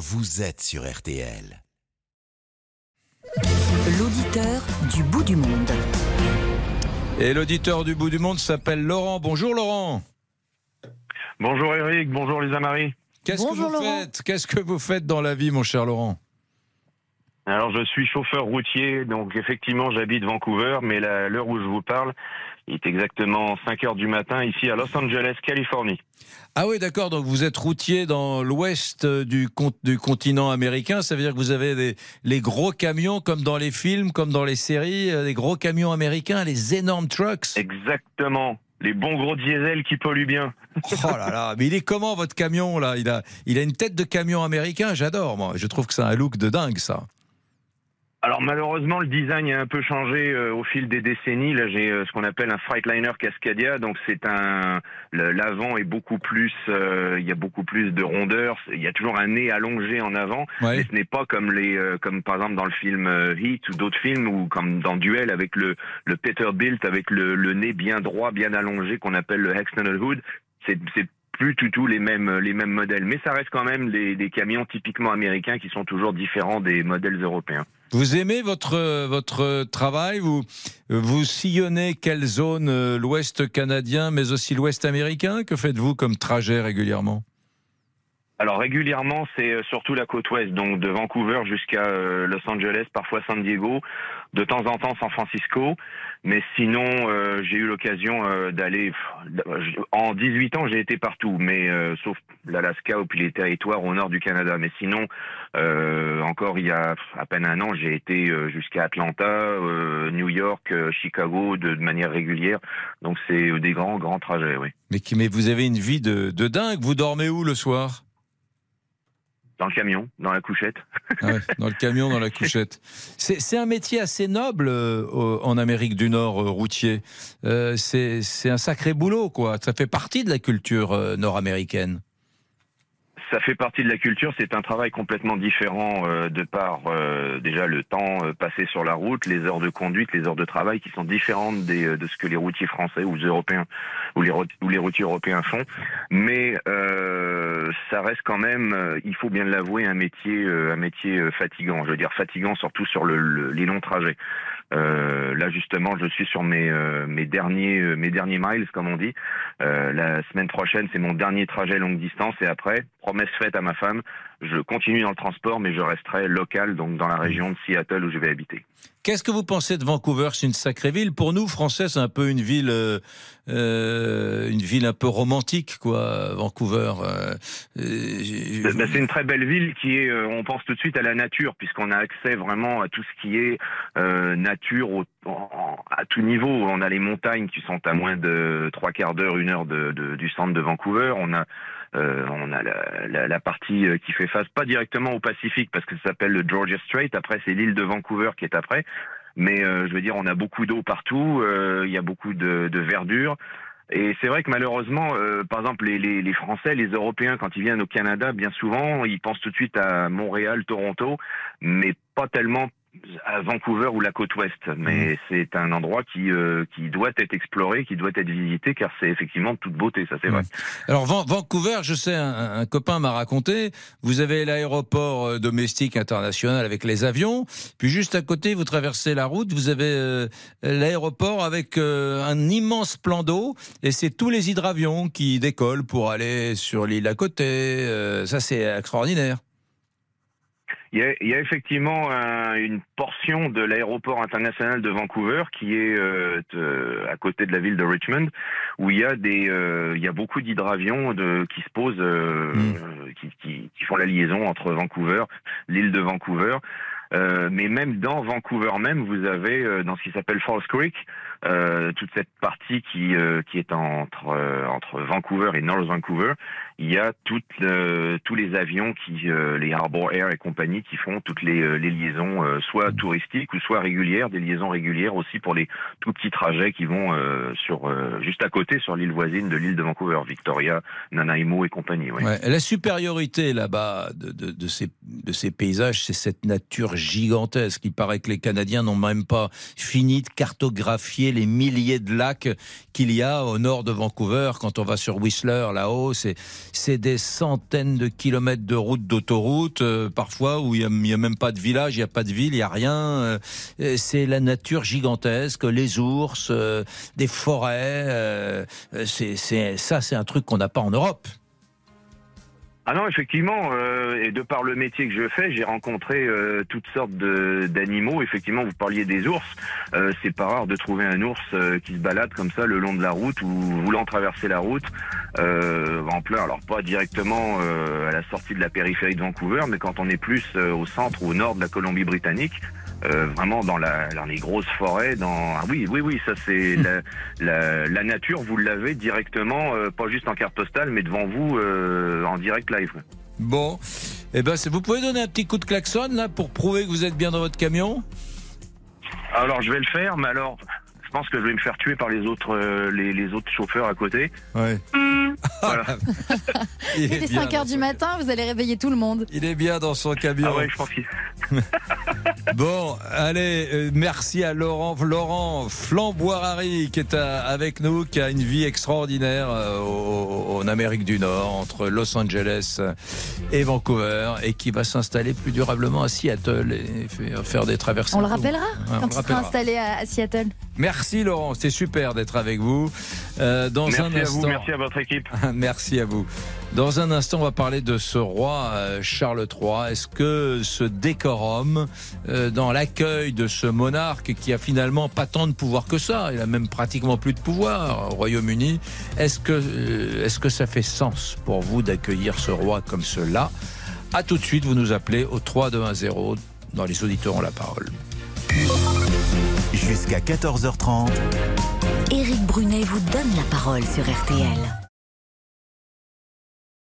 vous êtes sur RTL. L'auditeur du bout du monde. Et l'auditeur du bout du monde s'appelle Laurent. Bonjour Laurent. Bonjour Eric, bonjour Lisa Marie. Qu'est-ce que Bonjour, vous Laurent. faites? Qu'est-ce que vous faites dans la vie, mon cher Laurent? Alors je suis chauffeur routier, donc effectivement j'habite Vancouver, mais l'heure où je vous parle, il est exactement 5 heures du matin ici à Los Angeles, Californie. Ah oui, d'accord. Donc vous êtes routier dans l'ouest du, con- du continent américain. Ça veut dire que vous avez des, les gros camions, comme dans les films, comme dans les séries, euh, les gros camions américains, les énormes trucks. Exactement. Les bons gros diesels qui polluent bien. Oh là là, mais il est comment votre camion là? Il a, il a une tête de camion américain. J'adore, moi. Je trouve que c'est un look de dingue, ça. Alors malheureusement le design a un peu changé euh, au fil des décennies. Là j'ai euh, ce qu'on appelle un Freightliner Cascadia, donc c'est un l'avant est beaucoup plus, euh, il y a beaucoup plus de rondeur. Il y a toujours un nez allongé en avant. Ouais. Mais ce n'est pas comme les, euh, comme par exemple dans le film euh, Heat ou d'autres films ou comme dans Duel avec le, le Peterbilt avec le, le nez bien droit, bien allongé qu'on appelle le External Hood. C'est, plus du tout les mêmes, les mêmes modèles. Mais ça reste quand même des, des camions typiquement américains qui sont toujours différents des modèles européens. Vous aimez votre, votre travail vous, vous sillonnez quelle zone euh, L'ouest canadien, mais aussi l'ouest américain? Que faites-vous comme trajet régulièrement? Alors régulièrement, c'est euh, surtout la côte ouest, donc de Vancouver jusqu'à euh, Los Angeles, parfois San Diego, de temps en temps San Francisco. Mais sinon, euh, j'ai eu l'occasion euh, d'aller. En 18 ans, j'ai été partout, mais euh, sauf l'Alaska ou puis les territoires au nord du Canada. Mais sinon, euh, encore il y a à peine un an, j'ai été jusqu'à Atlanta, New York, Chicago de, de manière régulière. Donc c'est des grands, grands trajets, oui. mais, mais vous avez une vie de, de dingue. Vous dormez où le soir? Dans le camion, dans la couchette. Ah ouais, Dans le camion, dans la couchette. C'est un métier assez noble euh, en Amérique du Nord, euh, routier. Euh, c'est c'est un sacré boulot, quoi. Ça fait partie de la culture euh, nord-américaine. Ça fait partie de la culture, c'est un travail complètement différent euh, de par euh, déjà le temps euh, passé sur la route, les heures de conduite, les heures de travail qui sont différentes des, de ce que les routiers français ou européens ou les, rout- ou les routiers européens font. Mais ça reste quand même, il faut bien l'avouer, un métier, un métier fatigant. Je veux dire fatigant surtout sur le, le- les longs trajets. Euh, là justement, je suis sur mes euh, mes derniers euh, mes derniers miles comme on dit. Euh, la semaine prochaine, c'est mon dernier trajet longue distance et après, promesse faite à ma femme, je continue dans le transport, mais je resterai local, donc dans la région de Seattle où je vais habiter. Qu'est-ce que vous pensez de Vancouver? C'est une sacrée ville. Pour nous, Français, c'est un peu une ville, euh, euh, une ville un peu romantique, quoi. Vancouver. Euh, euh, Ben, c'est une très belle ville qui est, on pense tout de suite à la nature, puisqu'on a accès vraiment à tout ce qui est nature au- en- à tout niveau. On a les montagnes qui sont à moins de trois quarts d'heure, une heure de, de- du centre de Vancouver. On a on a la, la- la partie euh, qui fait face, pas directement au Pacifique, parce que ça s'appelle le Georgia Strait. Après, c'est l'île de Vancouver qui est après. Mais euh, je veux dire, on a beaucoup d'eau partout. euh, Il y a beaucoup de, de verdure. Et c'est vrai que malheureusement, euh, par exemple, les, les, les Français, les Européens, quand ils viennent au Canada, bien souvent, ils pensent tout de suite à Montréal, Toronto, mais pas tellement à Vancouver ou la côte ouest. Mais c'est un endroit qui, euh, qui doit être exploré, qui doit être visité, car c'est effectivement de toute beauté, ça c'est vrai. Alors Van- Vancouver, je sais, un, un copain m'a raconté, vous avez l'aéroport euh, domestique international avec les avions, puis juste à côté, vous traversez la route, vous avez euh, l'aéroport avec euh, un immense plan d'eau, et c'est tous les hydravions qui décollent pour aller sur l'île à côté. Euh, ça, c'est extraordinaire. Il y a, il y a effectivement un- une portion de l'aéroport international de Vancouver qui est euh, de- à côté de la ville de Richmond, où il y a des, euh, il y a beaucoup d'hydravions qui se posent, euh, Mm. qui, qui, qui font la liaison entre Vancouver, l'île de Vancouver. Euh, mais même dans Vancouver même, vous avez euh, dans ce qui s'appelle Falls Creek euh, toute cette partie qui euh, qui est entre euh, entre Vancouver et North Vancouver. Il y a toutes tous les avions qui euh, les Harbour Air et compagnie qui font toutes les, euh, les liaisons euh, soit touristiques ou soit régulières, des liaisons régulières aussi pour les tout petits trajets qui vont euh, sur euh, juste à côté sur l'île voisine de l'île de Vancouver, Victoria, Nanaimo et compagnie. oui. Ouais, La supériorité là-bas de, de- de ces, de ces paysages, c'est cette nature gigantesque. Il paraît que les Canadiens n'ont même pas fini de cartographier les milliers de lacs qu'il y a au nord de Vancouver. Quand on va sur Whistler, là-haut, c'est des centaines de kilomètres de routes d'autoroute, euh, parfois où il n'y a, même pas de village, il n'y a pas de ville, il n'y a rien. Euh, c'est la nature gigantesque, les ours, euh, des forêts. ça, c'est un truc qu'on n'a pas en Europe. Ah non, effectivement, euh, et de par le métier que je fais, j'ai rencontré euh, toutes sortes d'animaux. Effectivement, vous parliez des ours. Euh, c'est pas rare de trouver un ours qui se balade comme ça le long de la route ou voulant traverser la route en plein. Alors pas directement à la sortie de la périphérie de Vancouver, mais quand on est plus au centre ou au nord de la Colombie-Britannique, euh, vraiment dans, la, dans les grosses forêts. Dans ah oui, oui, oui, ça c'est la, la, la, nature. Vous l'avez directement, euh, pas juste en carte postale, mais devant vous euh, en direct live. Bon, eh ben, vous pouvez donner un petit coup de klaxon là pour prouver que vous êtes bien dans votre camion? Alors je vais le faire, mais alors je pense que je vais me faire tuer par les autres, euh, les, les, autres chauffeurs à côté. Ouais. Voilà. Il, est 5 h du matin, vous allez réveiller tout le monde. Il est bien dans son camion. Ah ouais, je pense qu'il. bon, allez, euh, merci à Laurent, Laurent Flamboirari qui est avec nous, qui a une vie extraordinaire euh, en Amérique du Nord, entre Los Angeles et Vancouver, et qui va s'installer plus durablement à Seattle et faire des traversées. On le rappellera quand il sera installé à Seattle. Merci Laurent, c'était super d'être avec vous. Euh, dans merci un instant... à vous, merci à votre équipe. merci à vous. Dans un instant, on va parler de ce roi euh, Charles III. Est-ce que ce décorum euh, dans l'accueil de ce monarque qui a finalement pas tant de pouvoir que ça, il a même pratiquement plus de pouvoir au Royaume-Uni, est-ce que, est-ce que ça fait sens pour vous d'accueillir ce roi comme cela? A tout de suite, vous nous appelez au 3210 dans les auditeurs ont la parole. Jusqu'à 14h30. Éric Brunet vous donne la parole sur RTL.